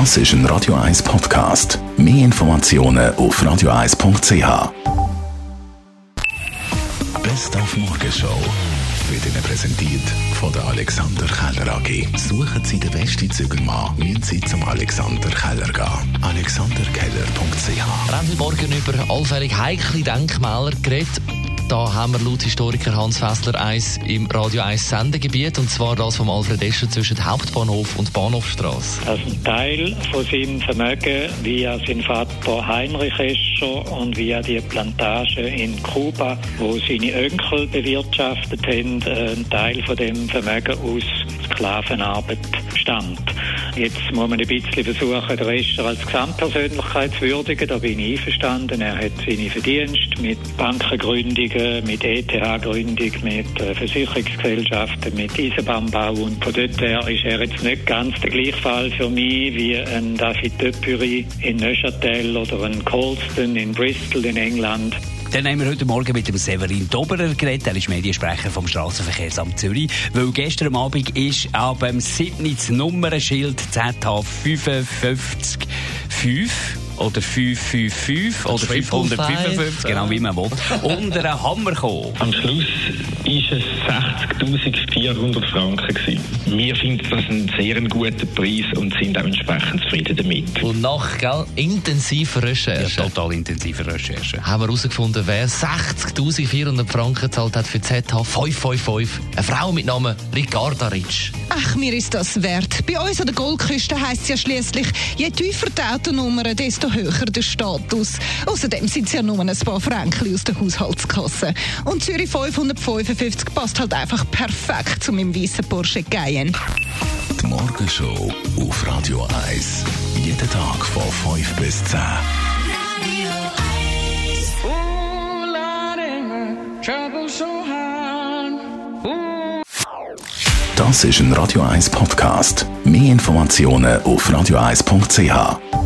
Das ist ein Radio 1 Podcast. Mehr Informationen auf radio1.ch. Best auf Morgenshow wird Ihnen präsentiert von der Alexander Keller AG. Suchen Sie den besten Zügelmann, müssen Sie zum Alexander Keller gehen. AlexanderKeller.ch Wir haben Morgen über allfällig heikle Denkmäler geredet. Da haben wir laut Historiker Hans Fessler eins im Radio 1 Sendegebiet, und zwar das vom Alfred Escher zwischen Hauptbahnhof und Bahnhofstrasse. dass ein Teil von seinem Vermögen via sein Vater Heinrich Escher und via die Plantage in Kuba, wo seine Onkel bewirtschaftet haben, äh, ein Teil von dem Vermögen aus Sklavenarbeit stammt. Jetzt muss man ein bisschen versuchen, den Escher als Gesamtpersönlichkeit zu würdigen. Da bin ich einverstanden. Er hat seine Verdienste mit Bankengründungen, mit ETH-Gründung, mit äh, Versicherungsgesellschaften, mit Eisenbahnbau. Und von dort her ist er jetzt nicht ganz der gleiche Fall für mich wie ein David Döpüri in Neuchâtel oder ein Colston in Bristol in England. Dann haben wir heute Morgen mit dem Severin Doberer geredet. Er ist Mediensprecher vom Straßenverkehrsamt Zürich. Weil gestern Abend ist ab dem 7. das Nummernschild ZH 555 oder 555 oder 555, genau wie man will, unter einen Hammer gekommen. Am Schluss war es 60.400 Franken. Gewesen. Wir finden das einen sehr guten Preis und sind auch entsprechend zufrieden damit. Und nach gell, intensiver Ja, Recherche total intensive Recherche. haben wir herausgefunden, wer 60.400 Franken gezahlt hat für ZH 555. Eine Frau mit Namen Ricarda Ritsch. Ach, mir ist das wert. Bei uns an der Goldküste heisst es ja schließlich, je tiefer die Autonummer, desto höher der Status. Außerdem sind es ja nur ein paar Franken aus der Haushaltskasse. Und Zürich 555 passt halt einfach perfekt zu meinem weißen Porsche Cayenne. Die Morgenshow auf Radio 1. Jeden Tag von 5 bis 10. Das ist ein Radio 1 Podcast. Mehr Informationen auf radio1.ch.